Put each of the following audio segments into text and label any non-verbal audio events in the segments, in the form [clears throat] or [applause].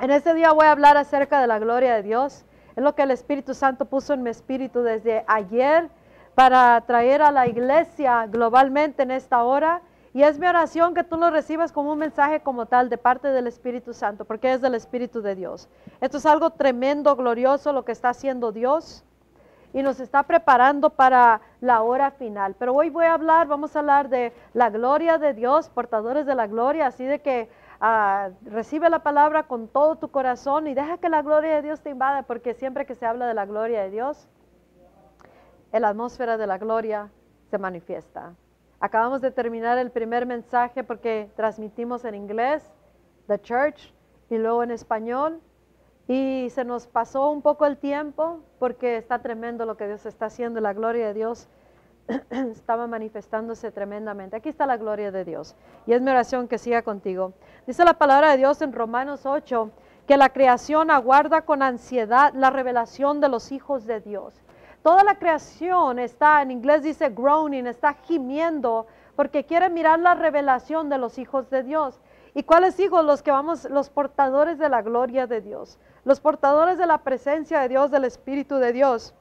En este día voy a hablar acerca de la gloria de Dios. Es lo que el Espíritu Santo puso en mi espíritu desde ayer para traer a la iglesia globalmente en esta hora. Y es mi oración que tú lo recibas como un mensaje como tal de parte del Espíritu Santo, porque es del Espíritu de Dios. Esto es algo tremendo, glorioso lo que está haciendo Dios y nos está preparando para la hora final. Pero hoy voy a hablar, vamos a hablar de la gloria de Dios, portadores de la gloria, así de que ah, recibe la palabra con todo tu corazón y deja que la gloria de Dios te invada, porque siempre que se habla de la gloria de Dios, la atmósfera de la gloria se manifiesta. Acabamos de terminar el primer mensaje porque transmitimos en inglés, The Church, y luego en español. Y se nos pasó un poco el tiempo porque está tremendo lo que Dios está haciendo. La gloria de Dios [clears throat] estaba manifestándose tremendamente. Aquí está la gloria de Dios. Y es mi oración que siga contigo. Dice la palabra de Dios en Romanos 8 que la creación aguarda con ansiedad la revelación de los hijos de Dios. Toda la creación está, en inglés dice groaning, está gimiendo porque quiere mirar la revelación de los hijos de Dios. ¿Y cuáles hijos? Los que vamos, los portadores de la gloria de Dios, los portadores de la presencia de Dios, del Espíritu de Dios.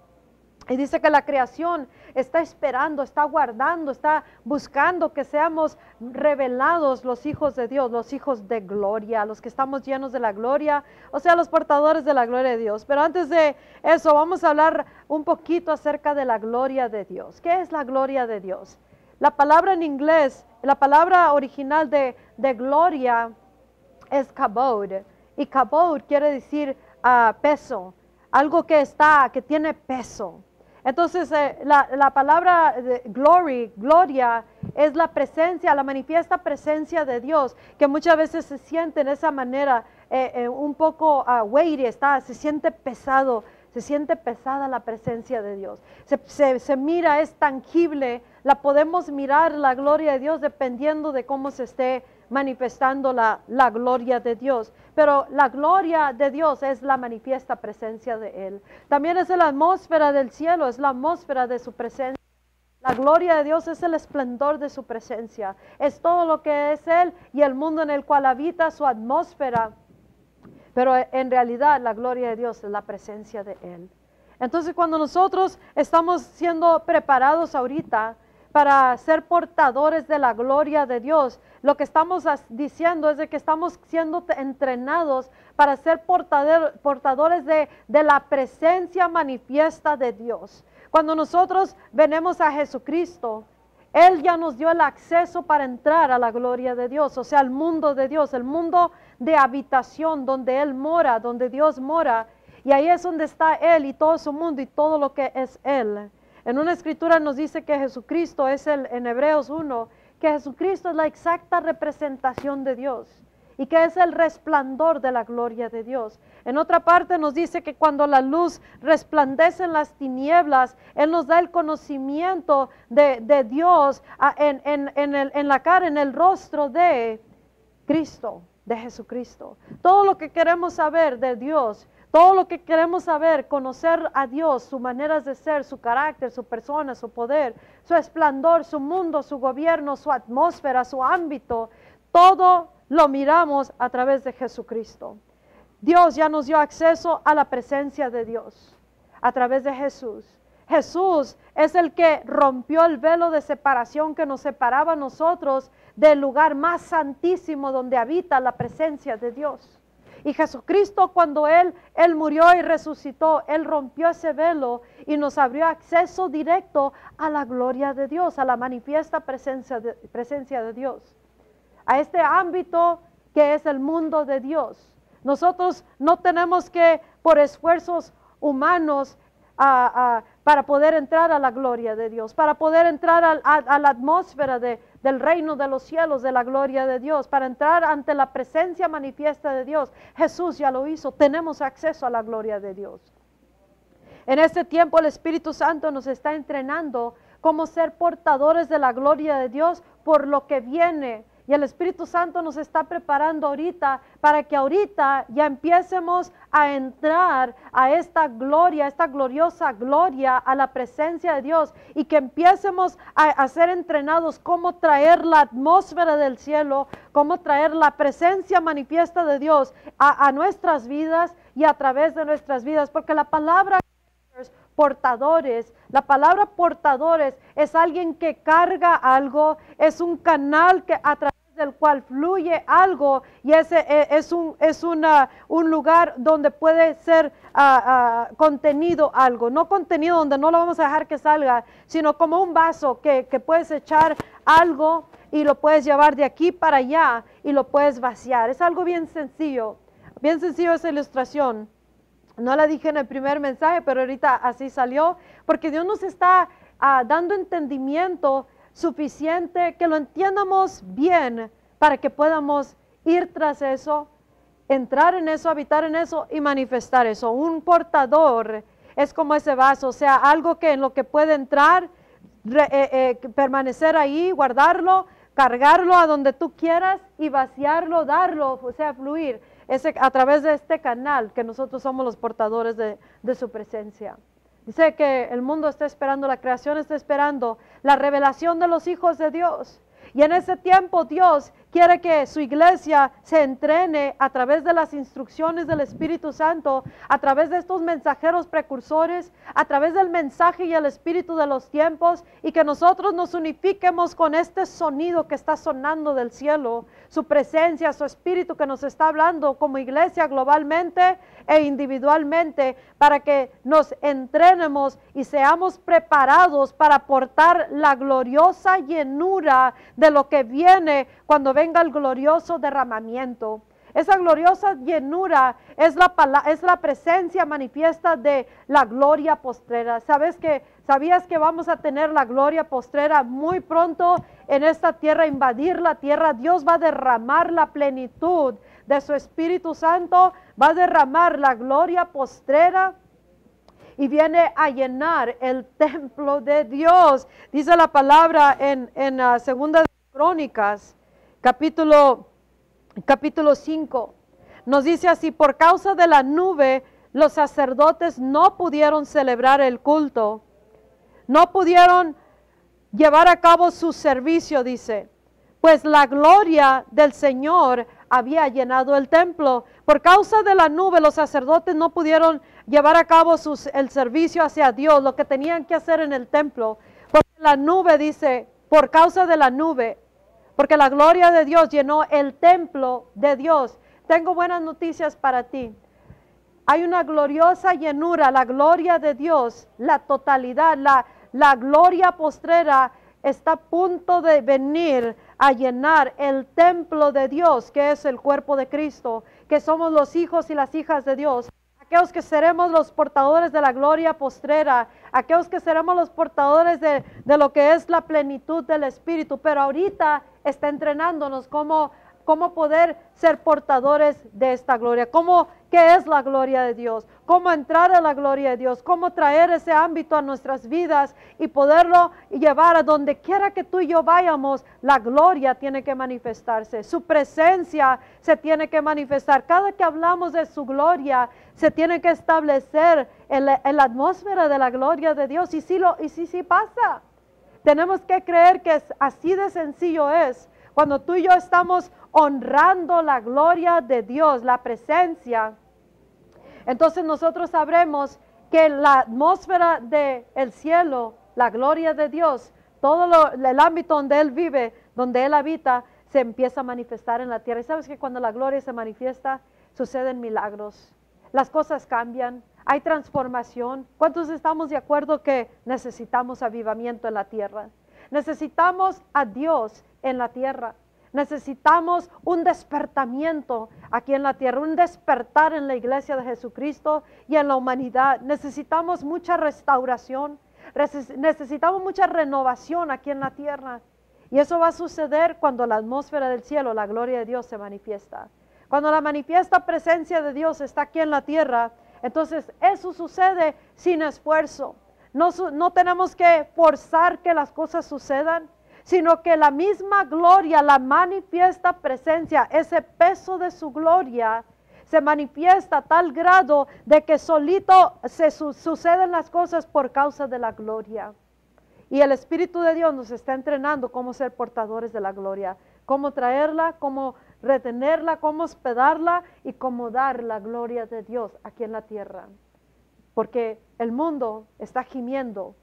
Y dice que la creación está esperando, está guardando, está buscando que seamos revelados los hijos de Dios, los hijos de gloria, los que estamos llenos de la gloria, o sea, los portadores de la gloria de Dios. Pero antes de eso, vamos a hablar un poquito acerca de la gloria de Dios. ¿Qué es la gloria de Dios? La palabra en inglés, la palabra original de, gloria es kabod. Y kabod quiere decir ah, peso, algo que está, que tiene peso. Entonces, eh, la, palabra glory, gloria, es la presencia, la manifiesta presencia de Dios, que muchas veces se siente en esa manera eh, eh, un poco uh, está, se siente pesado, se siente pesada la presencia de Dios. Se, mira, es tangible, la podemos mirar la gloria de Dios dependiendo de cómo se esté manifestando la, gloria de Dios. Pero la gloria de Dios es la manifiesta presencia de Él. También es la atmósfera del cielo, es la atmósfera de su presencia. La gloria de Dios es el esplendor de su presencia. Es todo lo que es Él y el mundo en el cual habita su atmósfera pero en realidad la gloria de Dios es la presencia de Él. Entonces cuando nosotros estamos siendo preparados ahorita para ser portadores de la gloria de Dios, lo que estamos diciendo es de que estamos siendo entrenados para ser portadores de, la presencia manifiesta de Dios. Cuando nosotros venimos a Jesucristo, él ya nos dio el acceso para entrar a la gloria de Dios, o sea, al mundo de Dios, el mundo de habitación donde Él mora, donde Dios mora. Y ahí es donde está Él y todo su mundo y todo lo que es Él. En una escritura nos dice que Jesucristo es el, en Hebreos 1, que Jesucristo es la exacta representación de Dios y que es el resplandor de la gloria de Dios. En otra parte nos dice que cuando la luz resplandece en las tinieblas, Él nos da el conocimiento de, Dios en, en la cara, en el rostro de Cristo, de Jesucristo. Todo lo que queremos saber de Dios, todo lo que queremos saber, conocer a Dios, sus maneras de ser, su carácter, su persona, su poder, su esplendor, su mundo, su gobierno, su atmósfera, su ámbito, todo lo miramos a través de Jesucristo. Dios ya nos dio acceso a la presencia de Dios a través de Jesús. Jesús es el que rompió el velo de separación que nos separaba a nosotros del lugar más santísimo donde habita la presencia de Dios. Y Jesucristo cuando Él, Él murió y resucitó, Él rompió ese velo y nos abrió acceso directo a la gloria de Dios, a la manifiesta presencia de, presencia de Dios a este ámbito que es el mundo de Dios. Nosotros no tenemos que, por esfuerzos humanos, para poder entrar a la gloria de Dios, para poder entrar a, la atmósfera del reino de los cielos, de la gloria de Dios, para entrar ante la presencia manifiesta de Dios. Jesús ya lo hizo, tenemos acceso a la gloria de Dios. En este tiempo el Espíritu Santo nos está entrenando como ser portadores de la gloria de Dios por lo que viene Y el Espíritu Santo nos está preparando ahorita para que ahorita ya empiecemos a entrar a esta gloria, esta gloriosa gloria, a la presencia de Dios y que empiecemos a, ser entrenados cómo traer la atmósfera del cielo, cómo traer la presencia manifiesta de Dios a, a nuestras vidas y a través de nuestras vidas, porque la palabra portadores. La palabra portadores es alguien que carga algo, es un canal que a través del cual fluye algo y ese e, es un, es una, un lugar donde puede ser ah, ah, contenido algo, no contenido donde no lo vamos a dejar que salga, sino como un vaso que, que puedes echar algo y lo puedes llevar de aquí para allá y lo puedes vaciar. Es algo bien sencillo, bien sencillo esa ilustración. No la dije en el primer mensaje, pero ahorita así salió, porque Dios nos está ah, dando entendimiento suficiente, que lo entiendamos bien para que podamos ir tras eso, entrar en eso, habitar en eso y manifestar eso. Un portador es como ese vaso, o sea, algo que en lo que puede entrar, eh, eh, permanecer ahí, guardarlo, cargarlo a donde tú quieras y vaciarlo, darlo, o sea, fluir. Ese, a través de este canal que nosotros somos los portadores de su presencia. Dice que el mundo está esperando, la creación está esperando la revelación de los hijos de Dios. Y en ese tiempo Dios quiere que su iglesia se entrene a través de las instrucciones del Espíritu Santo, a través de estos mensajeros precursores, a través del mensaje y el espíritu de los tiempos, y que nosotros nos unifiquemos con este sonido que está sonando del cielo, su presencia, su espíritu que nos está hablando como iglesia globalmente e individualmente, para que nos entrenemos y seamos preparados para aportar la gloriosa llenura de lo que viene cuando venga el glorioso derramamiento. Esa gloriosa llenura es la, es la presencia manifiesta de la gloria postrera. ¿Sabes que, ¿Sabías que vamos a tener la gloria postrera muy pronto en esta tierra, invadir la tierra? Dios va a derramar la plenitud de su Espíritu Santo, va a derramar la gloria postrera y viene a llenar el templo de Dios. Dice la palabra en, en ah, segunda Crónicas, capítulo, capítulo 5. Nos dice así, por causa de la nube, los sacerdotes no pudieron celebrar el culto, no pudieron llevar a cabo su servicio, dice, pues la gloria del Señor había llenado el templo. Por causa de la nube, los sacerdotes no pudieron llevar a cabo el servicio hacia Dios, lo que tenían que hacer en el templo. Porque la nube dice, por causa de la nube, porque la gloria de Dios llenó el templo de Dios. Tengo buenas noticias para ti. Hay una gloriosa llenura, la gloria de Dios, la totalidad, la, gloria postrera está a punto de venir a llenar el templo de Dios, que es el cuerpo de Cristo, que somos los hijos y las hijas de Dios aquellos que seremos los portadores de la gloria postrera, aquellos que seremos los portadores de, lo que es la plenitud del Espíritu, pero ahorita está entrenándonos cómo, cómo poder ser portadores de esta gloria, cómo qué es la gloria de Dios, cómo entrar a la gloria de Dios, cómo traer ese ámbito a nuestras vidas y poderlo llevar a donde quiera que tú y yo vayamos, la gloria tiene que manifestarse, su presencia se tiene que manifestar. Cada que hablamos de su gloria, se tiene que establecer en la, atmósfera de la gloria de Dios y si lo y si sí pasa. Tenemos que creer que es así de sencillo es. Cuando tú y yo estamos honrando la gloria de Dios, la presencia, entonces nosotros sabremos que la atmósfera del el cielo, la gloria de Dios, todo el ámbito donde Él vive, donde Él habita, se empieza a manifestar en la tierra. Y sabes que cuando la gloria se manifiesta, suceden milagros, las cosas cambian, hay transformación. ¿Cuántos estamos de acuerdo que necesitamos avivamiento en la tierra? Necesitamos a Dios en la tierra. Necesitamos un despertamiento aquí en la tierra, un despertar en la iglesia de Jesucristo y en la humanidad. Necesitamos mucha restauración, necesitamos mucha renovación aquí en la tierra. Y eso va a suceder cuando la atmósfera del cielo, la gloria de Dios se manifiesta. Cuando la manifiesta presencia de Dios está aquí en la tierra, entonces eso sucede sin esfuerzo. No, no tenemos que forzar que las cosas sucedan sino que la misma gloria, la manifiesta presencia, ese peso de su gloria, se manifiesta a tal grado de que solito se suceden las cosas por causa de la gloria. Y el Espíritu de Dios nos está entrenando cómo ser portadores de la gloria, cómo traerla, cómo retenerla, cómo hospedarla y cómo dar la gloria de Dios aquí en la tierra. Porque el mundo está gimiendo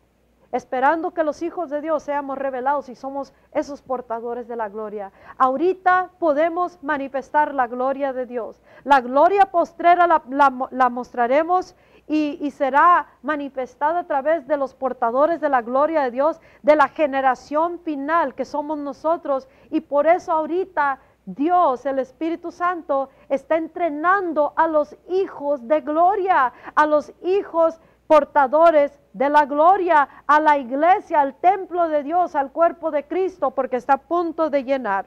esperando que los hijos de Dios seamos revelados y somos esos portadores de la gloria. Ahorita podemos manifestar la gloria de Dios. La gloria postrera la, mostraremos y, y, será manifestada a través de los portadores de la gloria de Dios, de la generación final que somos nosotros. Y por eso ahorita Dios, el Espíritu Santo, está entrenando a los hijos de gloria, a los hijos portadores de la gloria a la iglesia, al templo de Dios, al cuerpo de Cristo, porque está a punto de llenar.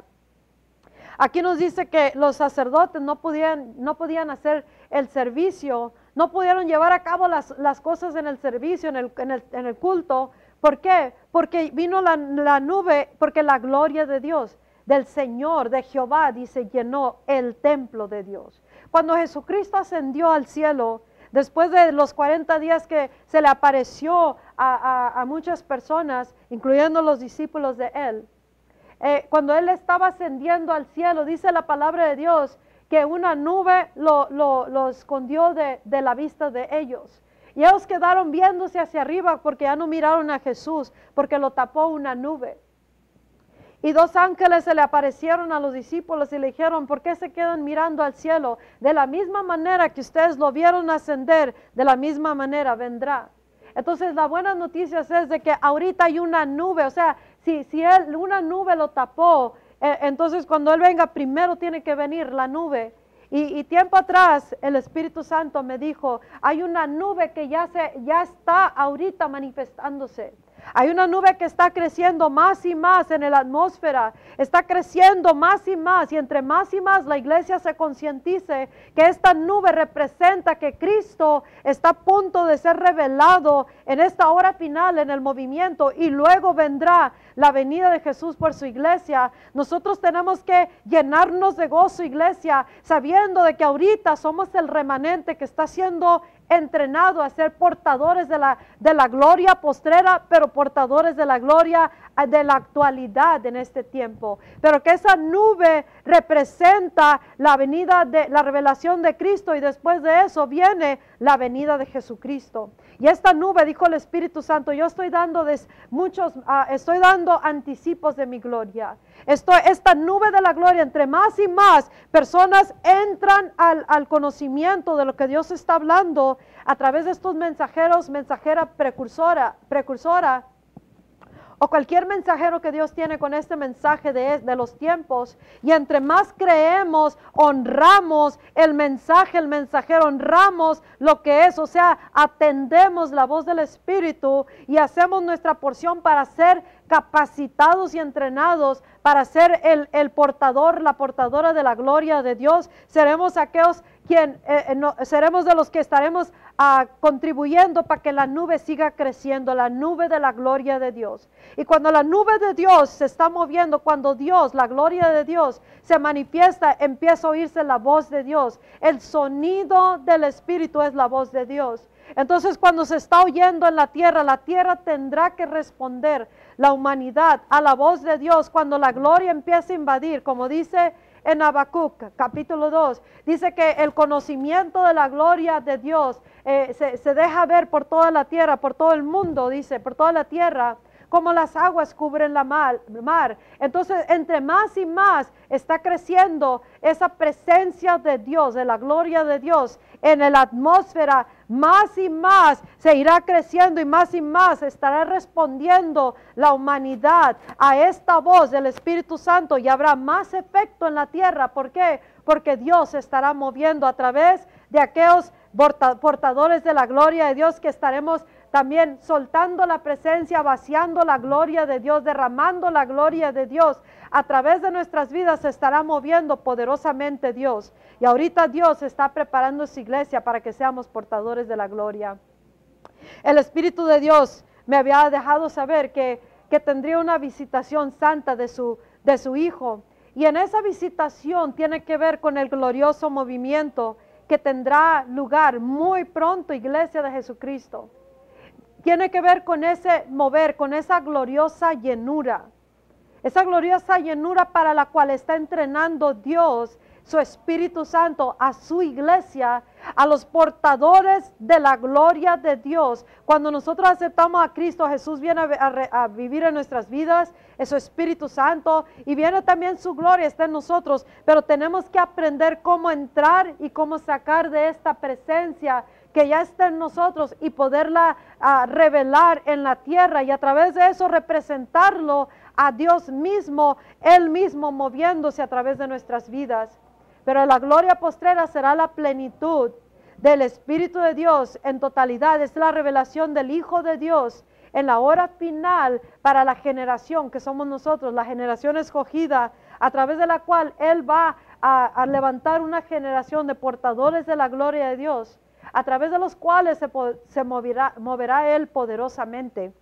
Aquí nos dice que los sacerdotes no podían, no podían hacer el servicio, no pudieron llevar a cabo las, cosas en el servicio, en el, en el, culto. ¿Por qué? Porque vino la, la nube, porque la gloria de Dios, del Señor, de Jehová, dice, llenó el templo de Dios. Cuando Jesucristo ascendió al cielo, Después de los 40 días que se le apareció a, muchas personas, incluyendo los discípulos de él, eh, cuando él estaba ascendiendo al cielo, dice la palabra de Dios que una nube lo, escondió de, de la vista de ellos. Y ellos quedaron viéndose hacia arriba porque ya no miraron a Jesús, porque lo tapó una nube. Y dos ángeles se le aparecieron a los discípulos y le dijeron, ¿por qué se quedan mirando al cielo? De la misma manera que ustedes lo vieron ascender, de la misma manera vendrá. Entonces la buena noticia es de que ahorita hay una nube, o sea, si, si él, una nube lo tapó, eh, entonces cuando Él venga primero tiene que venir la nube. Y, y, tiempo atrás el Espíritu Santo me dijo, hay una nube que ya, se, ya está ahorita manifestándose. Hay una nube que está creciendo más y más en la atmósfera, está creciendo más y más y entre más y más la iglesia se concientice que esta nube representa que Cristo está a punto de ser revelado en esta hora final en el movimiento y luego vendrá la venida de Jesús por su iglesia. Nosotros tenemos que llenarnos de gozo, iglesia, sabiendo de que ahorita somos el remanente que está siendo entrenado a ser portadores de la, de la gloria postrera, pero portadores de la gloria ah, de la actualidad en este tiempo. Pero que esa nube representa la venida de la revelación de Cristo y después de eso viene la venida de Jesucristo. Y esta nube, dijo el Espíritu Santo, yo estoy dando muchos, ah, estoy dando anticipos de mi gloria. Esto, esta nube de la gloria, entre más y más personas entran al, al conocimiento de lo que Dios está hablando a través de estos mensajeros, mensajera precursora, precursora o cualquier mensajero que Dios tiene con este mensaje de, de, los tiempos. Y entre más creemos, honramos el mensaje, el mensajero, honramos lo que es, o sea, atendemos la voz del Espíritu y hacemos nuestra porción para ser capacitados y entrenados para ser el, el portador, la portadora de la gloria de Dios. Seremos aquellos eh, eh, seremos de los que estaremos ah, contribuyendo para que la nube siga creciendo, la nube de la gloria de Dios. Y cuando la nube de Dios se está moviendo, cuando Dios, la gloria de Dios se manifiesta, empieza a oírse la voz de Dios. El sonido del Espíritu es la voz de Dios. Entonces cuando se está oyendo en la tierra, la tierra tendrá que responder, la humanidad, a la voz de Dios. Cuando la gloria empieza a invadir, como dice en Habacuc, capítulo 2, dice que el conocimiento de la gloria de Dios eh, se, deja ver por toda la tierra, por todo el mundo, dice, por toda la tierra como las aguas cubren la mar. Entonces, entre más y más está creciendo esa presencia de Dios, de la gloria de Dios en la atmósfera, más y más se irá creciendo y más y más estará respondiendo la humanidad a esta voz del Espíritu Santo y habrá más efecto en la tierra. ¿Por qué? Porque Dios estará moviendo a través de aquellos portadores de la gloria de Dios que estaremos también soltando la presencia, vaciando la gloria de Dios, derramando la gloria de Dios. A través de nuestras vidas se estará moviendo poderosamente Dios. Y ahorita Dios está preparando su iglesia para que seamos portadores de la gloria. El Espíritu de Dios me había dejado saber que, que tendría una visitación santa de su, de su Hijo. Y en esa visitación tiene que ver con el glorioso movimiento que tendrá lugar muy pronto, iglesia de Jesucristo. Tiene que ver con ese mover, con esa gloriosa llenura. Esa gloriosa llenura para la cual está entrenando Dios su Espíritu Santo a su iglesia, a los portadores de la gloria de Dios. Cuando nosotros aceptamos a Cristo, Jesús viene a, vivir en nuestras vidas, es su Espíritu Santo y viene también su gloria, está en nosotros, pero tenemos que aprender cómo entrar y cómo sacar de esta presencia que ya está en nosotros y poderla ah, revelar en la tierra y a través de eso representarlo a Dios mismo, Él mismo moviéndose a través de nuestras vidas. Pero la gloria postrera será la plenitud del Espíritu de Dios en totalidad. Es la revelación del Hijo de Dios en la hora final para la generación que somos nosotros, la generación escogida, a través de la cual Él va a, levantar una generación de portadores de la gloria de Dios, a través de los cuales se, se moverá, moverá Él poderosamente.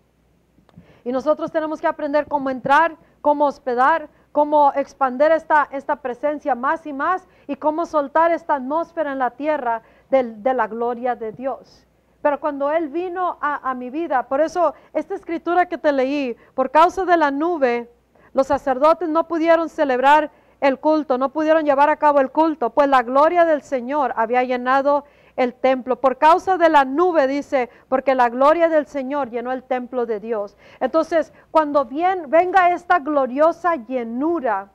Y nosotros tenemos que aprender cómo entrar, cómo hospedar, cómo expander esta, esta presencia más y más y cómo soltar esta atmósfera en la tierra de, la gloria de Dios. Pero cuando Él vino a, a, mi vida, por eso esta escritura que te leí, por causa de la nube, los sacerdotes no pudieron celebrar el culto, no pudieron llevar a cabo el culto, pues la gloria del Señor había llenado el templo. Por causa de la nube, dice, porque la gloria del Señor llenó el templo de Dios. Entonces, cuando bien, venga esta gloriosa llenura,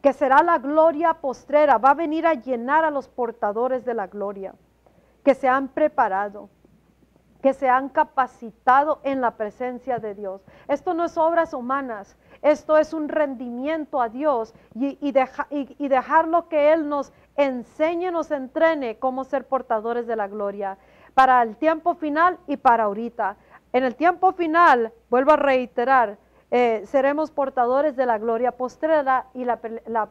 que será la gloria postrera, va a venir a llenar a los portadores de la gloria, que se han preparado que se han capacitado en la presencia de Dios. Esto no es obras humanas, esto es un rendimiento a Dios y, y, y dejarlo que Él nos enseñe, nos entrene cómo ser portadores de la gloria para el tiempo final y para ahorita. En el tiempo final, vuelvo a reiterar, eh, seremos portadores de la gloria postrera y la,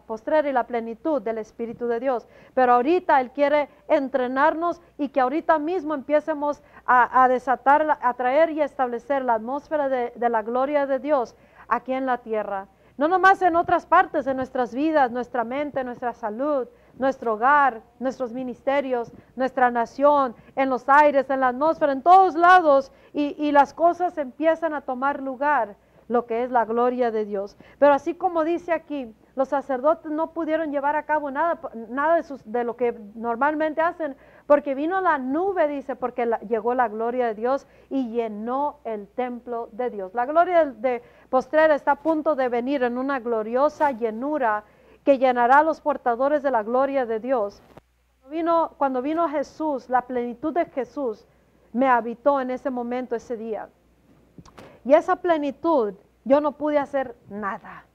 postrera y la plenitud del Espíritu de Dios. Pero ahorita Él quiere entrenarnos y que ahorita mismo empiecemos a, desatar, a traer y establecer la atmósfera de, de la gloria de Dios aquí en la tierra. No nomás en otras partes de nuestras vidas, nuestra mente, nuestra salud, nuestro hogar, nuestros ministerios, nuestra nación, en los aires, en la atmósfera, en todos lados, y, las cosas empiezan a tomar lugar, lo que es la gloria de Dios. Pero así como dice aquí, los sacerdotes no pudieron llevar a cabo nada, nada de, sus, de lo que normalmente hacen, porque vino la nube, dice, porque llegó la gloria de Dios y llenó el templo de Dios. La gloria de, de postrera está a punto de venir en una gloriosa llenura que llenará los portadores de la gloria de Dios. Cuando vino, cuando vino Jesús, la plenitud de Jesús me habitó en ese momento, ese día. Y esa plenitud, yo no pude hacer nada.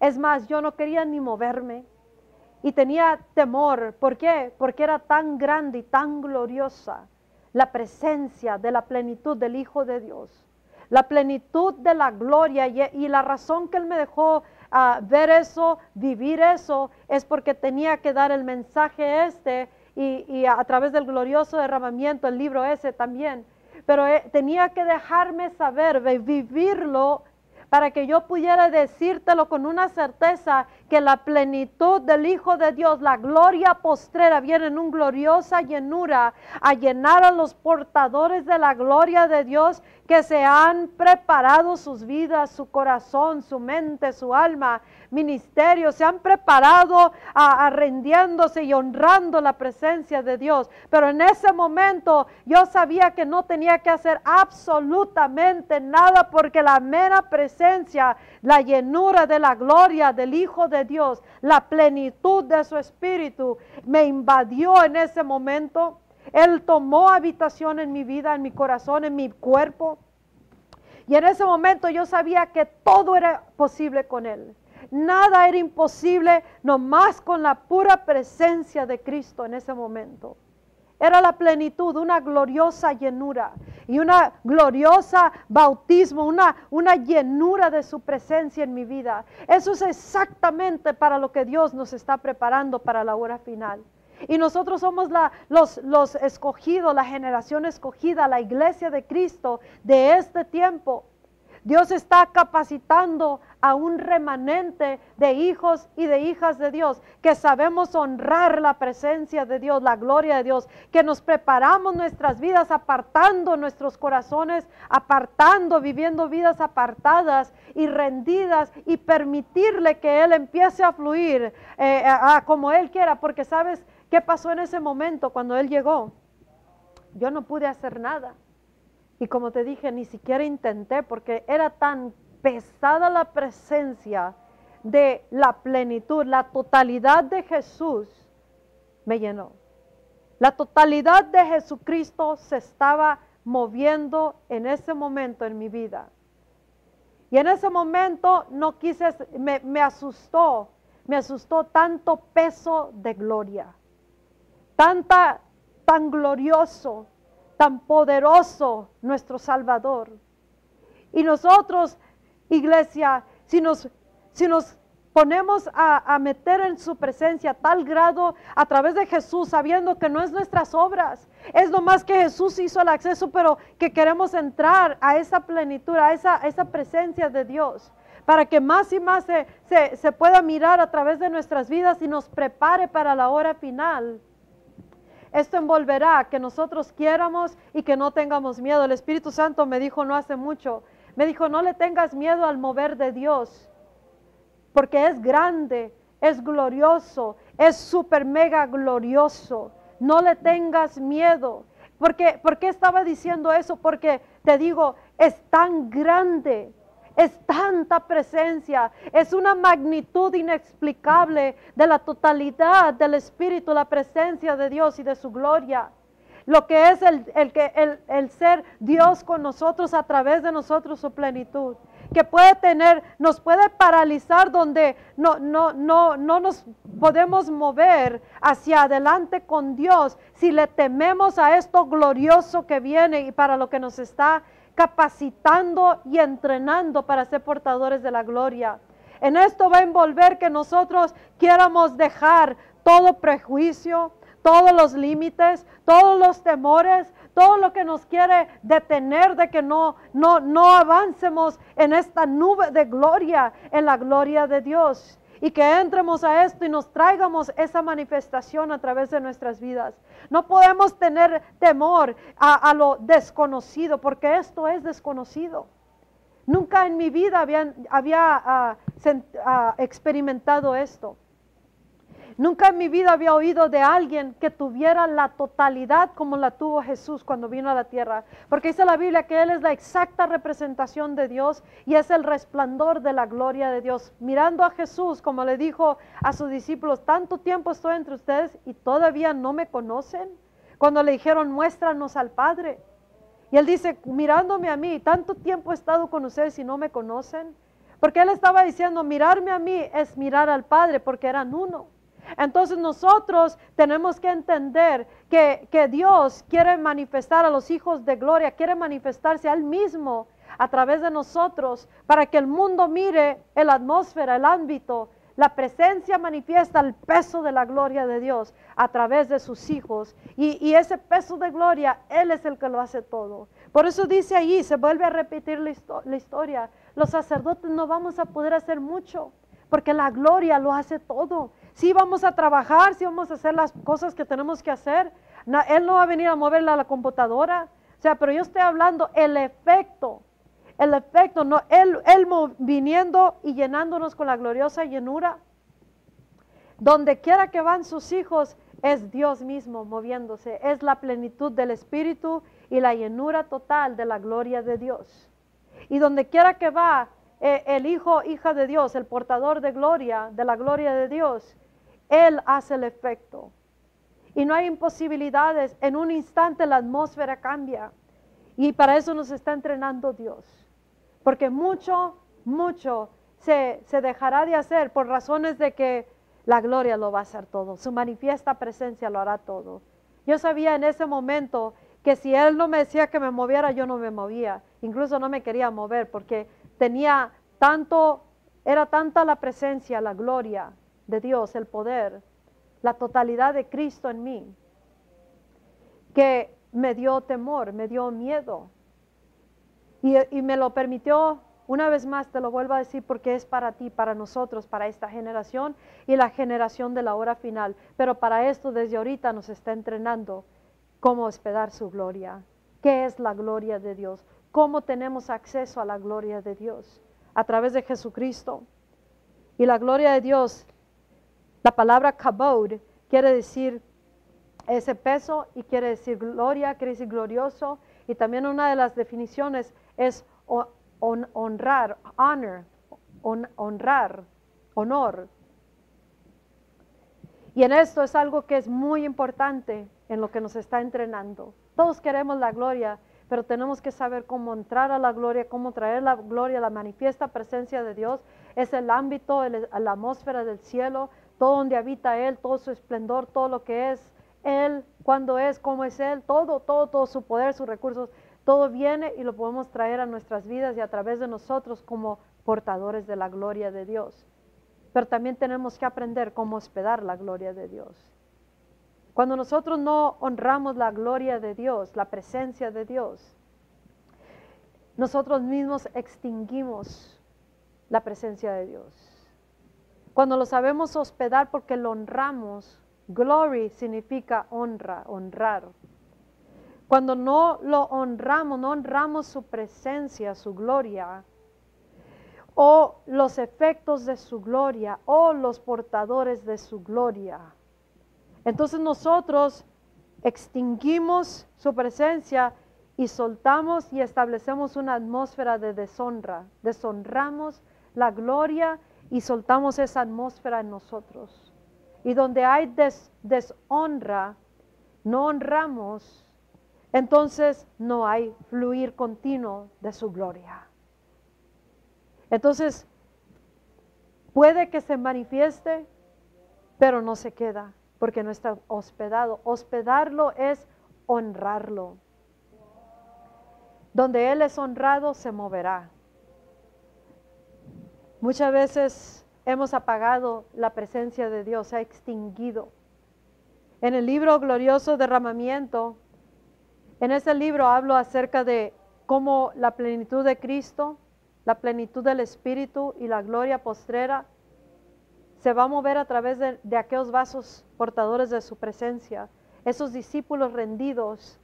Es más, yo no quería ni moverme y tenía temor. ¿Por qué? Porque era tan grande y tan gloriosa la presencia de la plenitud del Hijo de Dios. La plenitud de la gloria y la razón que Él me dejó ver eso, vivir eso, es porque tenía que dar el mensaje este y, a, través del glorioso derramamiento, el libro ese también. Pero eh, tenía que dejarme saber, vivirlo para que yo pudiera decírtelo con una certeza que la plenitud del Hijo de Dios, la gloria postrera, viene en un gloriosa llenura a llenar a los portadores de la gloria de Dios que se han preparado sus vidas, su corazón, su mente, su alma, ministerio, se han preparado a, rendiéndose y honrando la presencia de Dios. Pero en ese momento yo sabía que no tenía que hacer absolutamente nada porque la mera presencia, la llenura de la gloria del Hijo de Dios, la plenitud de su espíritu me invadió en ese momento él tomó habitación en mi vida, en mi corazón, en mi cuerpo. Y en ese momento yo sabía que todo era posible con Él. Nada era imposible nomás con la pura presencia de Cristo en ese momento. Era la plenitud, una gloriosa llenura y una gloriosa bautismo, una, una llenura de su presencia en mi vida. Eso es exactamente para lo que Dios nos está preparando para la hora final. Y nosotros somos los, los escogidos, la generación escogida, la iglesia de Cristo de este tiempo. Dios está capacitando a un remanente de hijos y de hijas de Dios, que sabemos honrar la presencia de Dios, la gloria de Dios, que nos preparamos nuestras vidas apartando nuestros corazones, apartando, viviendo vidas apartadas y rendidas y permitirle que Él empiece a fluir eh, como Él quiera, porque sabes qué pasó en ese momento cuando Él llegó. Yo no pude hacer nada. Y como te dije, ni siquiera intenté porque era tan pesada la presencia de la plenitud, la totalidad de Jesús me llenó. La totalidad de Jesucristo se estaba moviendo en ese momento en mi vida. Y en ese momento no quise, me, me asustó, me asustó tanto peso de gloria, tanta, tan glorioso, tan poderoso nuestro Salvador. Y nosotros iglesia, si nos, si nos ponemos a, meter en su presencia tal grado a través de Jesús, sabiendo que no es nuestras obras, es más que Jesús hizo el acceso, pero que queremos entrar a esa plenitud, a esa, esa presencia de Dios, para que más y más se, se, se pueda mirar a través de nuestras vidas y nos prepare para la hora final. Esto envolverá que nosotros quiéramos y que no tengamos miedo. El Espíritu Santo me dijo no hace mucho, me dijo, no le tengas miedo al mover de Dios, porque es grande, es glorioso, es súper mega glorioso. No le tengas miedo. Porque, ¿Por qué estaba diciendo eso? Porque te digo, es tan grande, es tanta presencia, es una magnitud inexplicable de la totalidad del Espíritu, la presencia de Dios y de su gloria. Lo que es el, el, el, ser Dios con nosotros a través de nosotros su plenitud, que puede tener, nos puede paralizar donde no, no, no, no nos podemos mover hacia adelante con Dios si le tememos a esto glorioso que viene y para lo que nos está capacitando y entrenando para ser portadores de la gloria. En esto va a envolver que nosotros quieramos dejar todo prejuicio, todos los límites, todos los temores, todo lo que nos quiere detener de que no, no, no avancemos en esta nube de gloria, en la gloria de Dios. Y que entremos a esto y nos traigamos esa manifestación a través de nuestras vidas. No podemos tener temor a, lo desconocido, porque esto es desconocido. Nunca en mi vida había, ah, ah, experimentado esto. Nunca en mi vida había oído de alguien que tuviera la totalidad como la tuvo Jesús cuando vino a la tierra. Porque dice la Biblia que Él es la exacta representación de Dios y es el resplandor de la gloria de Dios. Mirando a Jesús, como le dijo a sus discípulos, tanto tiempo estoy entre ustedes y todavía no me conocen. Cuando le dijeron, muéstranos al Padre. Y Él dice, mirándome a mí, tanto tiempo he estado con ustedes y no me conocen. Porque Él estaba diciendo, mirarme a mí es mirar al Padre porque eran uno. Entonces nosotros tenemos que entender que, Dios quiere manifestar a los hijos de gloria, quiere manifestarse a Él mismo a través de nosotros para que el mundo mire la atmósfera, el ámbito, la presencia manifiesta el peso de la gloria de Dios a través de sus hijos. Y, y, ese peso de gloria, Él es el que lo hace todo. Por eso dice allí, se vuelve a repetir la, la historia, los sacerdotes no vamos a poder hacer mucho, porque la gloria lo hace todo si vamos a trabajar, si vamos a hacer las cosas que tenemos que hacer. él no va a venir a moverla a la computadora. O sea, pero yo estoy hablando el efecto, el efecto, no, él, él viniendo y llenándonos con la gloriosa llenura. Donde quiera que van sus hijos, es Dios mismo moviéndose, es la plenitud del Espíritu y la llenura total de la gloria de Dios. Y donde quiera que va eh, el Hijo, hija de Dios, el portador de gloria, de la gloria de Dios, él hace el efecto. Y no hay imposibilidades. En un instante la atmósfera cambia. Y para eso nos está entrenando Dios. Porque mucho, mucho se, se, dejará de hacer por razones de que la gloria lo va a hacer todo. Su manifiesta presencia lo hará todo. Yo sabía en ese momento que si Él no me decía que me moviera, yo no me movía. Incluso no me quería mover porque tenía tanto, era tanta la presencia, la gloria, de Dios, el poder, la totalidad de Cristo en mí, que me dio temor, me dio miedo y, me lo permitió Una vez más te lo vuelvo a decir porque es para ti, para nosotros, para esta generación y la generación de la hora final. Pero para esto desde ahorita nos está entrenando cómo hospedar su gloria. ¿Qué es la gloria de Dios? ¿Cómo tenemos acceso a la gloria de Dios? A través de Jesucristo. Y la gloria de Dios, la palabra kabod quiere decir ese peso y quiere decir gloria, quiere decir glorioso. Y también una de las definiciones es honrar, honor, honrar, honor. Y en esto es algo que es muy importante en lo que nos está entrenando. Todos queremos la gloria, pero tenemos que saber cómo entrar a la gloria, cómo traer la gloria, la manifiesta presencia de Dios. Es el ámbito, la atmósfera del cielo, todo donde habita Él, todo su esplendor, todo lo que es Él, cuándo es, cómo es Él, todo, todo, todo su poder, sus recursos, todo viene y lo podemos traer a nuestras vidas y a través de nosotros como portadores de la gloria de Dios. Pero también tenemos que aprender cómo hospedar la gloria de Dios. Cuando nosotros no honramos la gloria de Dios, la presencia de Dios, nosotros mismos extinguimos la presencia de Dios. Cuando lo sabemos hospedar porque lo honramos, glory significa honra, honrar. Cuando no lo honramos, no honramos su presencia, su gloria, o los efectos de su gloria, o los portadores de su gloria. Entonces nosotros extinguimos su presencia y soltamos y establecemos una atmósfera de deshonra. Deshonramos la gloria y soltamos esa atmósfera en nosotros. Y donde hay deshonra, no honramos entonces no hay fluir continuo de su gloria. Entonces, puede que se manifieste, pero no se queda, porque no está hospedado. Hospedarlo es honrarlo. Donde Él es honrado, se moverá. Muchas veces hemos apagado la presencia de Dios, se ha extinguido. En el libro glorioso derramamiento, en ese libro hablo acerca de cómo la plenitud de Cristo, la plenitud del Espíritu y la gloria postrera se va a mover a través de, aquellos vasos portadores de su presencia, esos discípulos rendidos.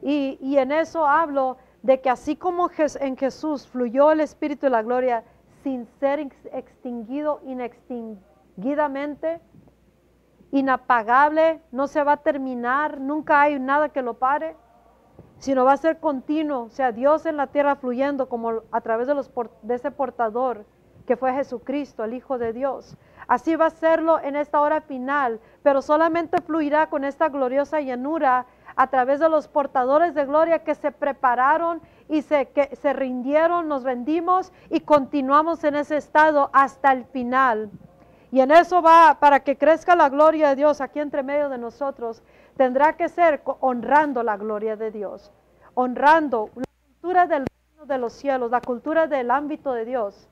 Y, y en eso hablo de que así como en Jesús fluyó el Espíritu y la gloria sin ser extinguido inextinguidamente, inapagable, no se va a terminar, nunca hay nada que lo pare sino va a ser continuo, o sea, Dios en la tierra fluyendo como a través de, de ese portador que fue Jesucristo, el Hijo de Dios. Así va a serlo en esta hora final, pero solamente fluirá con esta gloriosa llanura a través de los portadores de gloria que se prepararon y se, que se rindieron, nos rendimos y continuamos en ese estado hasta el final. Y en eso va, para que crezca la gloria de Dios aquí entre medio de nosotros, tendrá que ser honrando la gloria de Dios, honrando la cultura del reino de los cielos, la cultura del ámbito de Dios,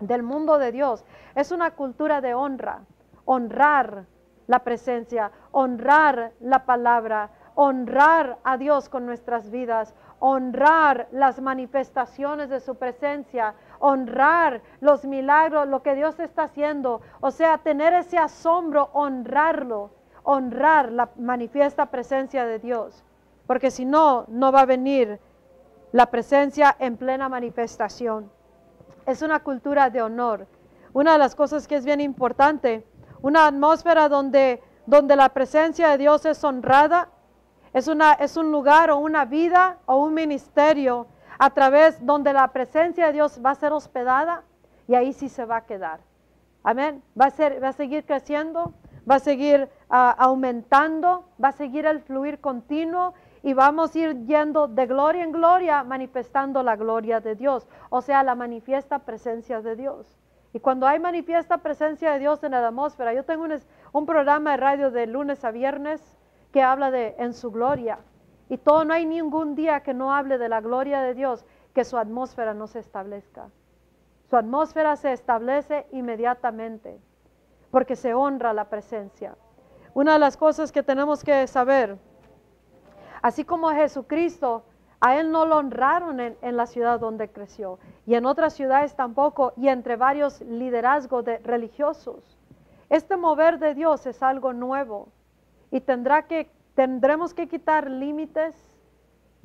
del mundo de Dios. Es una cultura de honra, honrar la presencia, honrar la palabra, honrar a Dios con nuestras vidas, honrar las manifestaciones de su presencia, honrar los milagros, lo que Dios está haciendo, o sea, tener ese asombro, honrarlo honrar la manifiesta presencia de Dios, porque si no, no va a venir la presencia en plena manifestación. Es una cultura de honor. Una de las cosas que es bien importante, una atmósfera donde, donde la presencia de Dios es honrada, es, una, es un lugar o una vida o un ministerio a través donde la presencia de Dios va a ser hospedada y ahí sí se va a quedar. Amén. Va a, ser, va a seguir creciendo, va a seguir ah, aumentando, va a seguir el fluir continuo y vamos a ir yendo de gloria en gloria manifestando la gloria de Dios, o sea, la manifiesta presencia de Dios. Y cuando hay manifiesta presencia de Dios en la atmósfera, yo tengo un, un programa de radio de lunes a viernes que habla de en su gloria. Y todo, no hay ningún día que no hable de la gloria de Dios, que su atmósfera no se establezca. Su atmósfera se establece inmediatamente porque se honra la presencia. Una de las cosas que tenemos que saber, así como Jesucristo, a Él no lo honraron en, la ciudad donde creció. y en otras ciudades tampoco, y entre varios liderazgos de religiosos. Este mover de Dios es algo nuevo y que, tendremos que quitar límites,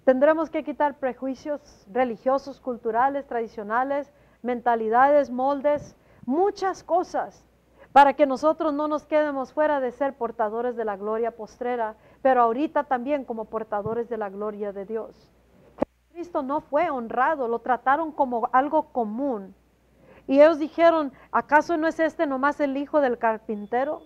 tendremos que quitar prejuicios religiosos, culturales, tradicionales, mentalidades, moldes, muchas cosas para que nosotros no nos quedemos fuera de ser portadores de la gloria postrera, pero ahorita también como portadores de la gloria de Dios. Cristo no fue honrado, lo trataron como algo común. Y ellos dijeron, ¿acaso no es este nomás el hijo del carpintero?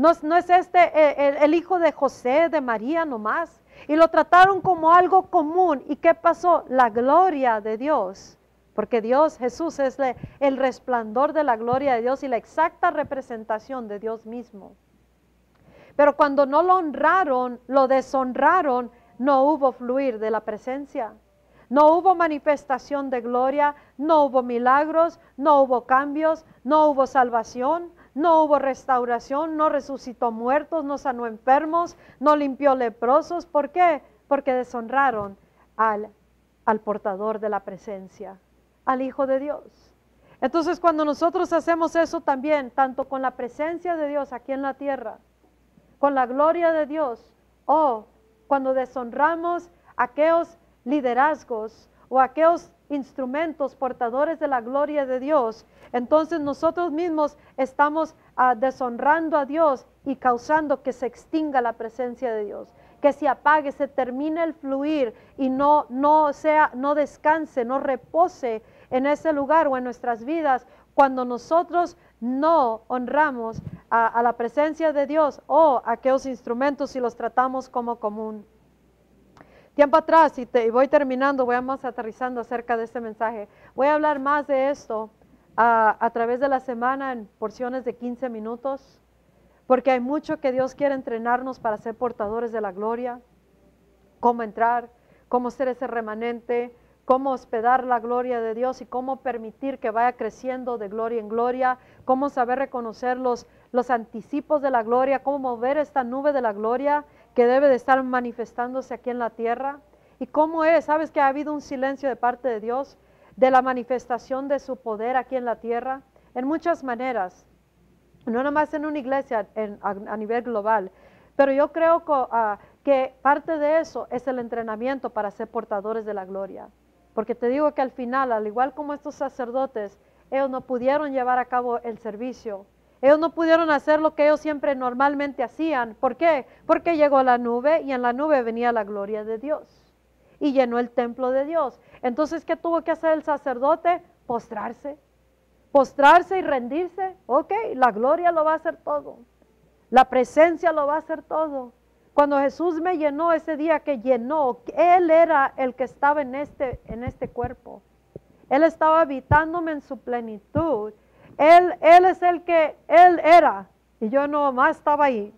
¿No, es este eh, el, hijo de José, de María nomás? Y lo trataron como algo común. ¿Y qué pasó? La gloria de Dios. Porque Dios, Jesús es el resplandor de la gloria de Dios y la exacta representación de Dios mismo. Pero cuando no lo honraron, lo deshonraron, no hubo fluir de la presencia. No hubo manifestación de gloria, no hubo milagros, no hubo cambios, no hubo salvación, no hubo restauración, no resucitó muertos, no sanó enfermos, no limpió leprosos. ¿Por qué? Porque deshonraron al, al portador de la presencia, al Hijo de Dios. Entonces cuando nosotros hacemos eso también, tanto con la presencia de Dios aquí en la tierra, con la gloria de Dios, o cuando deshonramos aquellos liderazgos o aquellos instrumentos portadores de la gloria de Dios, entonces nosotros mismos estamos ah, deshonrando a Dios y causando que se extinga la presencia de Dios, que se apague, se termine el fluir y no, no sea, no descanse, no repose en ese lugar o en nuestras vidas cuando nosotros no honramos a, la presencia de Dios o aquellos instrumentos y los tratamos como común. Tiempo atrás, y, te, voy terminando, vamos aterrizando acerca de este mensaje. Voy a hablar más de esto a, través de la semana en porciones de 15 minutos, porque hay mucho que Dios quiere entrenarnos para ser portadores de la gloria, cómo entrar, cómo ser ese remanente, cómo hospedar la gloria de Dios y cómo permitir que vaya creciendo de gloria en gloria, cómo saber reconocer los, los anticipos de la gloria, cómo mover esta nube de la gloria que debe de estar manifestándose aquí en la tierra. ¿Y cómo es? ¿Sabes que ha habido un silencio de parte de Dios de la manifestación de su poder aquí en la tierra? En muchas maneras, no nomás en una iglesia a, nivel global, pero yo creo que, ah, que parte de eso es el entrenamiento para ser portadores de la gloria. Porque te digo que al final, al igual como estos sacerdotes, ellos no pudieron llevar a cabo el servicio. Ellos no pudieron hacer lo que ellos siempre normalmente hacían. ¿Por qué? Porque llegó la nube y en la nube venía la gloria de Dios y llenó el templo de Dios. Entonces, ¿qué tuvo que hacer el sacerdote? Postrarse. Postrarse y rendirse. Ok, la gloria lo va a hacer todo. La presencia lo va a hacer todo. Cuando Jesús me llenó ese día que llenó, Él era el que estaba en este, en este cuerpo. Él estaba habitándome en su plenitud. Él, él es el que Él era y yo no más estaba ahí.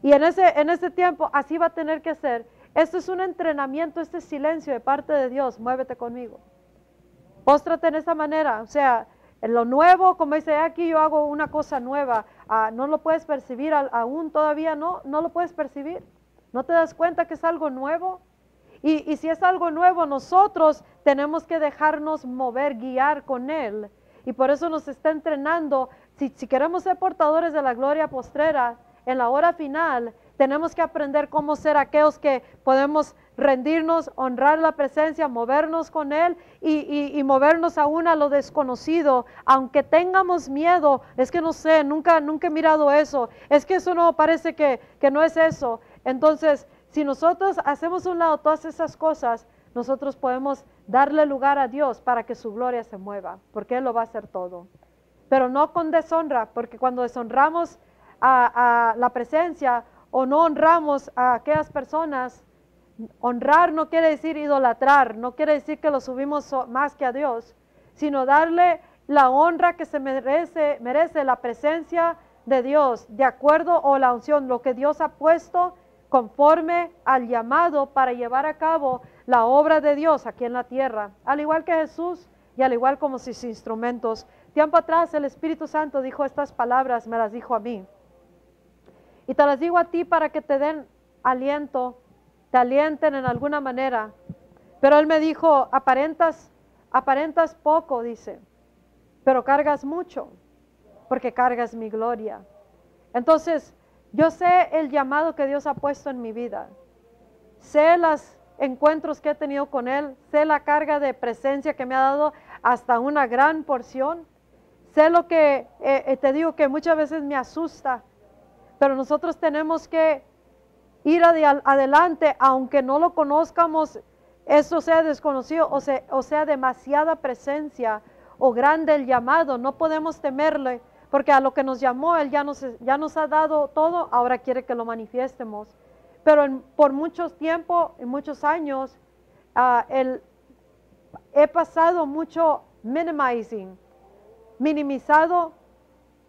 Y en ese, en ese tiempo así va a tener que ser. Esto es un entrenamiento, este silencio de parte de Dios. Muévete conmigo. Póstrate en esa manera. O sea, en lo nuevo, como dice aquí, yo hago una cosa nueva. Ah, no lo puedes percibir aún todavía, no, no lo puedes percibir. ¿No te das cuenta que es algo nuevo? Y, si es algo nuevo, nosotros tenemos que dejarnos mover, guiar con Él. Y por eso nos está entrenando. Si, queremos ser portadores de la gloria postrera, en la hora final, tenemos que aprender cómo ser aquellos que podemos rendirnos, honrar la presencia, movernos con Él y, movernos aún a lo desconocido, aunque tengamos miedo. Es que no sé, nunca, nunca he mirado eso. Es que eso no parece que, que no es eso. Entonces, si nosotros hacemos un lado todas esas cosas, nosotros podemos darle lugar a Dios para que su gloria se mueva, porque Él lo va a hacer todo. Pero no con deshonra, porque cuando deshonramos a, la presencia o no honramos a aquellas personas, honrar no quiere decir idolatrar, no quiere decir que lo subimos más que a Dios, sino darle la honra que se merece, merece la presencia de Dios, de acuerdo o la unción, lo que Dios ha puesto conforme al llamado para llevar a cabo la obra de Dios aquí en la tierra, al igual que Jesús y al igual como sus instrumentos. Tiempo atrás el Espíritu Santo dijo estas palabras, me las dijo a mí. Y te las digo a ti para que te den aliento, te alienten en alguna manera. Pero Él me dijo, aparentas aparentas poco, dice, pero cargas mucho, porque cargas mi gloria. Entonces, yo sé el llamado que Dios ha puesto en mi vida. Sé los encuentros que he tenido con Él. Sé la carga de presencia que me ha dado hasta una gran porción. Sé lo que eh, eh, te digo que muchas veces me asusta, pero nosotros tenemos que ir adelante, aunque no lo conozcamos, eso sea desconocido o sea, demasiada presencia o grande el llamado, no podemos temerle, porque a lo que nos llamó, Él ya nos, ya nos ha dado todo, ahora quiere que lo manifiestemos. Pero por muchos tiempo, en muchos años, ah, he pasado mucho minimizing, minimizado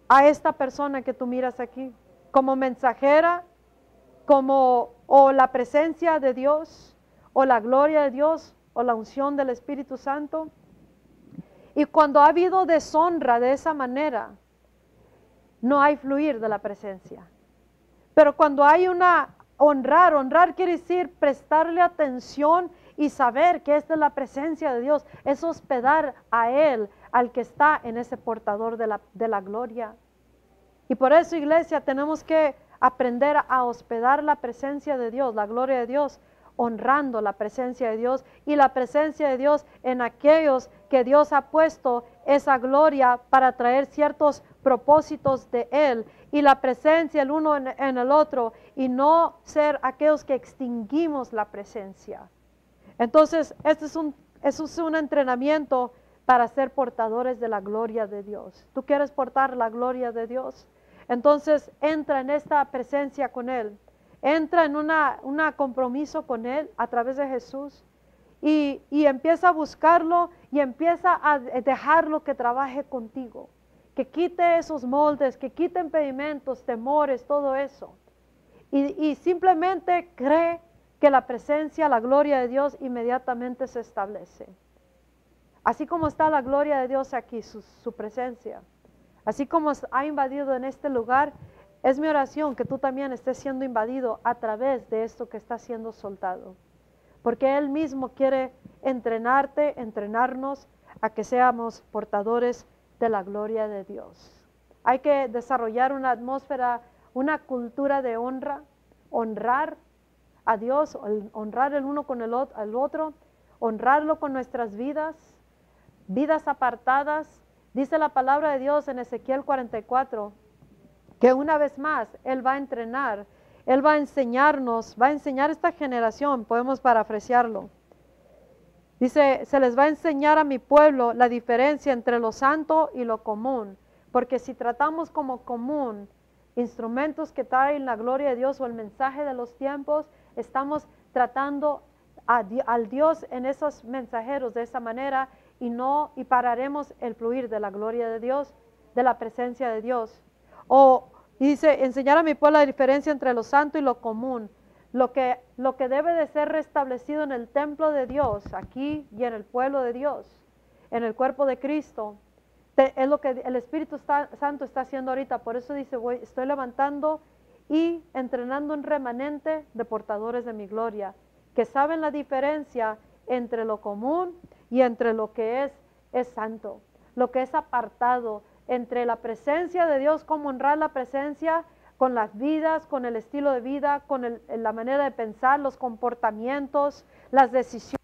a esta persona que tú miras aquí, como mensajera, como o la presencia de Dios, o la gloria de Dios, o la unción del Espíritu Santo. Y cuando ha habido deshonra de esa manera, no hay fluir de la presencia. Pero cuando hay una honrar, honrar quiere decir prestarle atención y saber que esta es la presencia de Dios, es hospedar a Él, al que está en ese portador de la, de la gloria. Y por eso, iglesia, tenemos que aprender a hospedar la presencia de Dios, la gloria de Dios, honrando la presencia de Dios. Y la presencia de Dios en aquellos que Dios ha puesto esa gloria para traer ciertos propósitos de Él y la presencia el uno en, el otro y no ser aquellos que extinguimos la presencia. Entonces, este es un, es un entrenamiento para ser portadores de la gloria de Dios. ¿Tú quieres portar la gloria de Dios? Entonces entra en esta presencia con Él, entra en un compromiso con Él a través de Jesús y, y empieza a buscarlo y empieza a dejarlo que trabaje contigo que quite esos moldes, que quite impedimentos, temores, todo eso. Y, simplemente cree que la presencia, la gloria de Dios inmediatamente se establece. Así como está la gloria de Dios aquí, su, su presencia, así como ha invadido en este lugar, es mi oración que tú también estés siendo invadido a través de esto que está siendo soltado. Porque Él mismo quiere entrenarte, entrenarnos a que seamos portadores de la gloria de Dios. Hay que desarrollar una atmósfera, una cultura de honra, honrar a Dios, honrar el uno con el otro, honrarlo con nuestras vidas, vidas apartadas. Dice la palabra de Dios en Ezequiel 44 que una vez más Él va a entrenar, Él va a enseñarnos, va a enseñar esta generación, podemos parafrasearlo Dice, se les va a enseñar a mi pueblo la diferencia entre lo santo y lo común, porque si tratamos como común instrumentos que traen la gloria de Dios o el mensaje de los tiempos, estamos tratando al Dios en esos mensajeros de esa manera y no y pararemos el fluir de la gloria de Dios, de la presencia de Dios. O dice, enseñar a mi pueblo la diferencia entre lo santo y lo común, lo que, lo que debe de ser restablecido en el templo de Dios, aquí y en el pueblo de Dios, en el cuerpo de Cristo, es lo que el Espíritu Santo está haciendo ahorita. Por eso dice, voy, estoy levantando y entrenando un remanente de portadores de mi gloria, que saben la diferencia entre lo común y entre lo que es, es santo, lo que es apartado, entre la presencia de Dios, cómo honrar la presencia con las vidas, con el estilo de vida, con la manera de pensar, los comportamientos, las decisiones,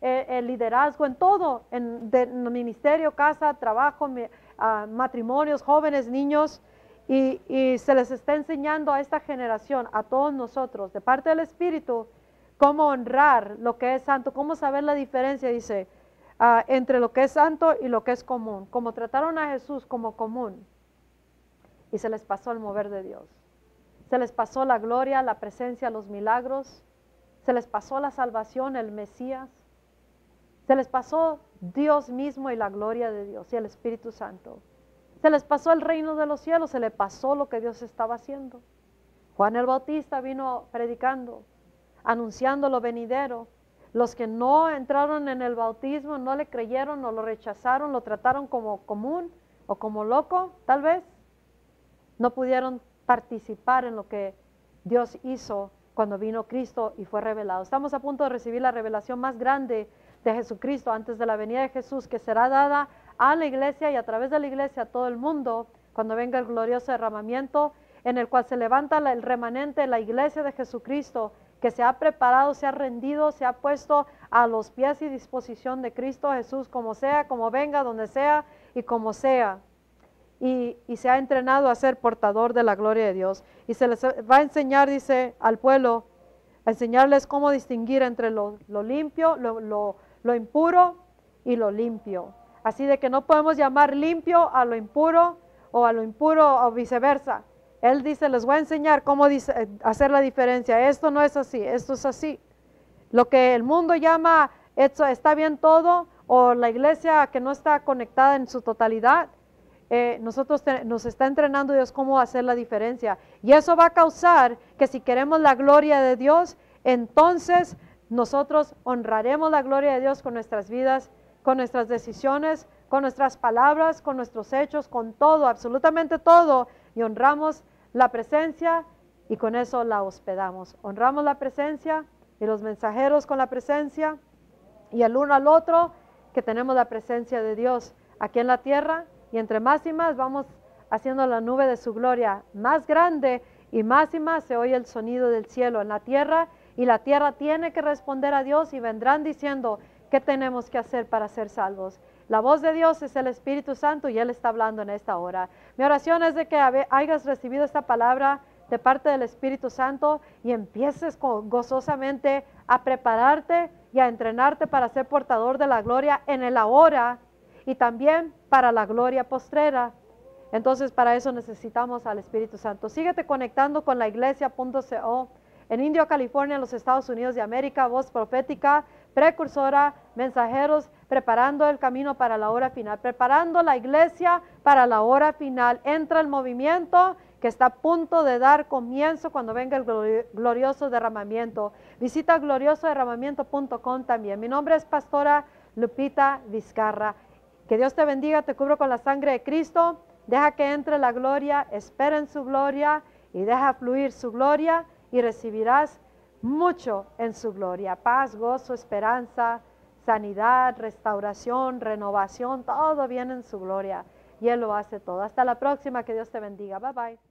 eh, el liderazgo, en todo, en, el ministerio, casa, trabajo, ah, matrimonios, jóvenes, niños, y, se les está enseñando a esta generación, a todos nosotros, de parte del Espíritu, cómo honrar lo que es santo, cómo saber la diferencia, dice, ah, entre lo que es santo y lo que es común, como trataron a Jesús como común y se les pasó el mover de Dios. Se les pasó la gloria, la presencia, los milagros. Se les pasó la salvación, el Mesías. Se les pasó Dios mismo y la gloria de Dios y el Espíritu Santo. Se les pasó el reino de los cielos, se les pasó lo que Dios estaba haciendo. Juan el Bautista vino predicando, anunciando lo venidero. Los que no entraron en el bautismo, no le creyeron, no lo rechazaron, lo trataron como común o como loco, tal vez no pudieron participar en lo que Dios hizo cuando vino Cristo y fue revelado. Estamos a punto de recibir la revelación más grande de Jesucristo antes de la venida de Jesús, que será dada a la iglesia y a través de la iglesia a todo el mundo cuando venga el glorioso derramamiento en el cual se levanta el remanente de la iglesia de Jesucristo que se ha preparado, se ha rendido, se ha puesto a los pies y disposición de Cristo Jesús, como sea, como venga, donde sea y como sea. Y, se ha entrenado a ser portador de la gloria de Dios. Y se les va a enseñar, dice, al pueblo, a enseñarles cómo distinguir entre lo, limpio, lo, lo impuro y lo limpio. Así de que no podemos llamar limpio a lo impuro o a lo impuro o viceversa. Él dice, les voy a enseñar cómo hacer la diferencia. Esto no es así, esto es así. Lo que el mundo llama, esto está bien todo, o la iglesia que no está conectada en su totalidad, eh, nosotros nos está entrenando Dios cómo hacer la diferencia. Y eso va a causar que si queremos la gloria de Dios, entonces nosotros honraremos la gloria de Dios con nuestras vidas, con nuestras decisiones, con nuestras palabras, con nuestros hechos, con todo, absolutamente todo, y honramos la presencia y con eso la hospedamos. Honramos la presencia y los mensajeros con la presencia y el uno al otro que tenemos la presencia de Dios aquí en la tierra y entre más y más vamos haciendo la nube de su gloria más grande y más y más se oye el sonido del cielo en la tierra y la tierra tiene que responder a Dios y vendrán diciendo qué tenemos que hacer para ser salvos. La voz de Dios es el Espíritu Santo y Él está hablando en esta hora. Mi oración es de que hayas recibido esta palabra de parte del Espíritu Santo y empieces gozosamente a prepararte y a entrenarte para ser portador de la gloria en el ahora y también para la gloria postrera. Entonces para eso necesitamos al Espíritu Santo. Síguete conectando con la iglesia.co en Indio, California, en los Estados Unidos de América, voz profética, precursora, mensajeros, preparando el camino para la hora final, preparando la iglesia para la hora final. Entra el movimiento que está a punto de dar comienzo cuando venga el glorioso derramamiento. Visita gloriosoderramamiento.com también. Mi nombre es Pastora Lupita Vizcarra. Que Dios te bendiga, te cubro con la sangre de Cristo. Deja que entre la gloria, espera en su gloria y deja fluir su gloria y recibirás mucho en su gloria. Paz, gozo, esperanza, sanidad, restauración, renovación, todo viene en su gloria. Y Él lo hace todo. Hasta la próxima, que Dios te bendiga. Bye bye.